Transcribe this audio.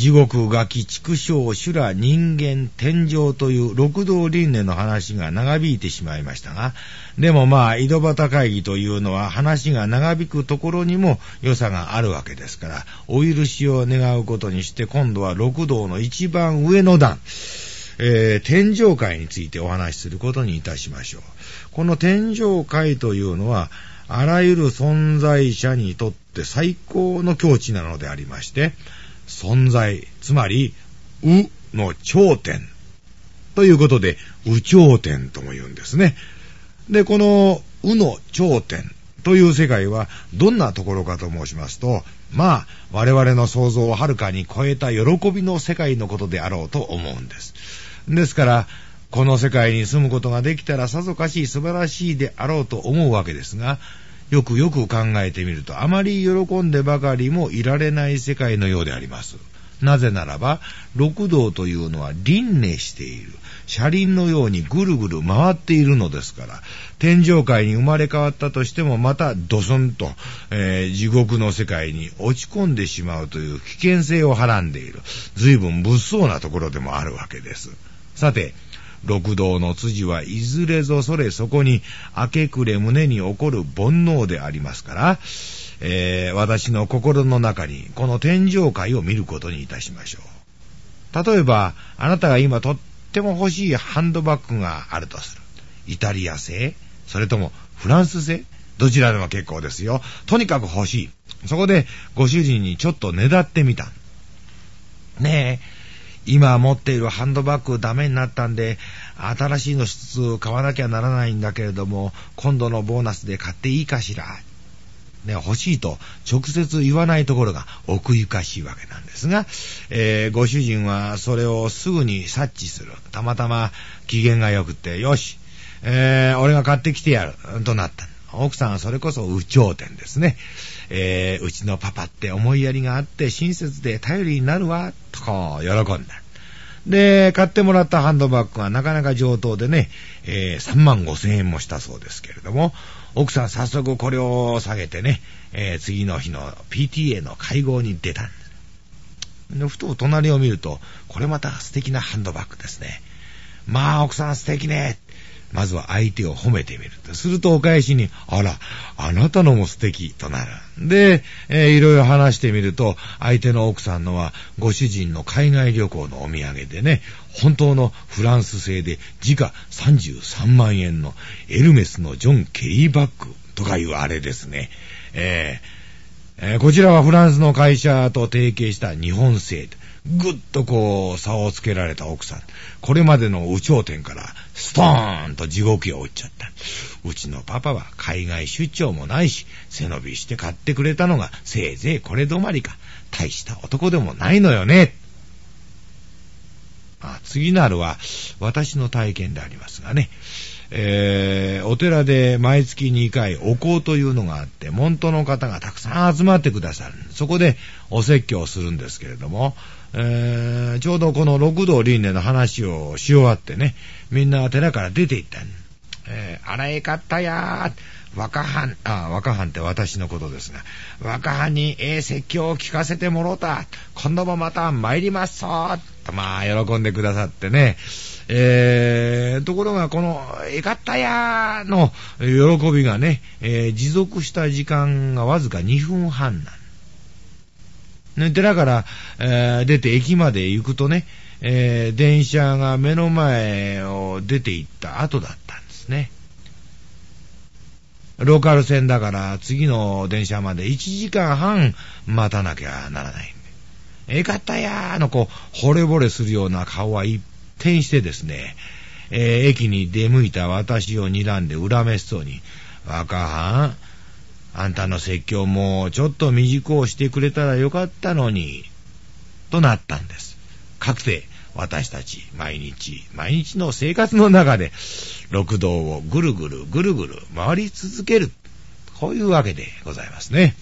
地獄、ガキ、畜生、修羅、人間、天上という六道輪廻の話が長引いてしまいましたが、でもまあ、井戸端会議というのは話が長引くところにも良さがあるわけですから、お許しを願うことにして今度は六道の一番上の段、えー、天上界についてお話しすることにいたしましょう。この天上界というのは、あらゆる存在者にとって最高の境地なのでありまして、存在、つまり、うの頂点。ということで、う頂点とも言うんですね。で、このうの頂点という世界はどんなところかと申しますと、まあ、我々の想像をはるかに超えた喜びの世界のことであろうと思うんです。ですから、この世界に住むことができたらさぞかし素晴らしいであろうと思うわけですが、よくよく考えてみると、あまり喜んでばかりもいられない世界のようであります。なぜならば、六道というのは輪廻している。車輪のようにぐるぐる回っているのですから、天上界に生まれ変わったとしても、またドスンと、えー、地獄の世界に落ち込んでしまうという危険性をはらんでいる。随分物騒なところでもあるわけです。さて、六道の辻はいずれぞそれそこに明け暮れ胸に起こる煩悩でありますから、えー、私の心の中にこの天上界を見ることにいたしましょう。例えば、あなたが今とっても欲しいハンドバッグがあるとする。イタリア製それともフランス製どちらでも結構ですよ。とにかく欲しい。そこでご主人にちょっとねだってみた。ねえ、今持っているハンドバッグダメになったんで、新しいの一つ買わなきゃならないんだけれども、今度のボーナスで買っていいかしら。ね、欲しいと直接言わないところが奥ゆかしいわけなんですが、えー、ご主人はそれをすぐに察知する。たまたま機嫌が良くて、よし、えー、俺が買ってきてやる、となった。奥さんはそれこそ有頂天ですね。えー、うちのパパって思いやりがあって親切で頼りになるわ、とこう、喜んだ。で、買ってもらったハンドバッグはなかなか上等でね、えー、3万5千円もしたそうですけれども、奥さん早速これを下げてね、えー、次の日の PTA の会合に出たんです。ふと隣を見ると、これまた素敵なハンドバッグですね。まあ、奥さん素敵ね。まずは相手を褒めてみる。するとお返しに、あら、あなたのも素敵となる。で、えー、いろいろ話してみると、相手の奥さんのは、ご主人の海外旅行のお土産でね、本当のフランス製で、時価33万円のエルメスのジョン・ケリーバッグとかいうあれですね。えーえー、こちらはフランスの会社と提携した日本製。ぐっとこう、差をつけられた奥さん。これまでの有頂天から、ストーンと地獄へ落ちちゃった。うちのパパは海外出張もないし、背伸びして買ってくれたのが、せいぜいこれ止まりか。大した男でもないのよね。あ次なるは、私の体験でありますがね。えー、お寺で毎月2回お香というのがあって、門徒の方がたくさん集まってくださる。そこでお説教をするんですけれども、えー、ちょうどこの六道輪廻の話をし終わってね、みんな寺から出て行ったん。えー、あらえかったやー。若藩、あ、若藩って私のことですが、若藩にええ説教を聞かせてもろうた。今度もまた参りますそと、まあ、喜んでくださってね。えー、ところが、この、えかったやーの喜びがね、えー、持続した時間がわずか2分半なんね、寺から、えー、出て駅まで行くとね、えー、電車が目の前を出て行った後だったんですね。ローカル線だから次の電車まで1時間半待たなきゃならない。えかったやーのこう、惚れ惚れするような顔は一変してですね、えー、駅に出向いた私を睨んで恨めしそうに、若藩、あんたの説教もちょっと短うしてくれたらよかったのに、となったんです。かくて私たち毎日、毎日の生活の中で六道をぐるぐるぐるぐる回り続ける。こういうわけでございますね。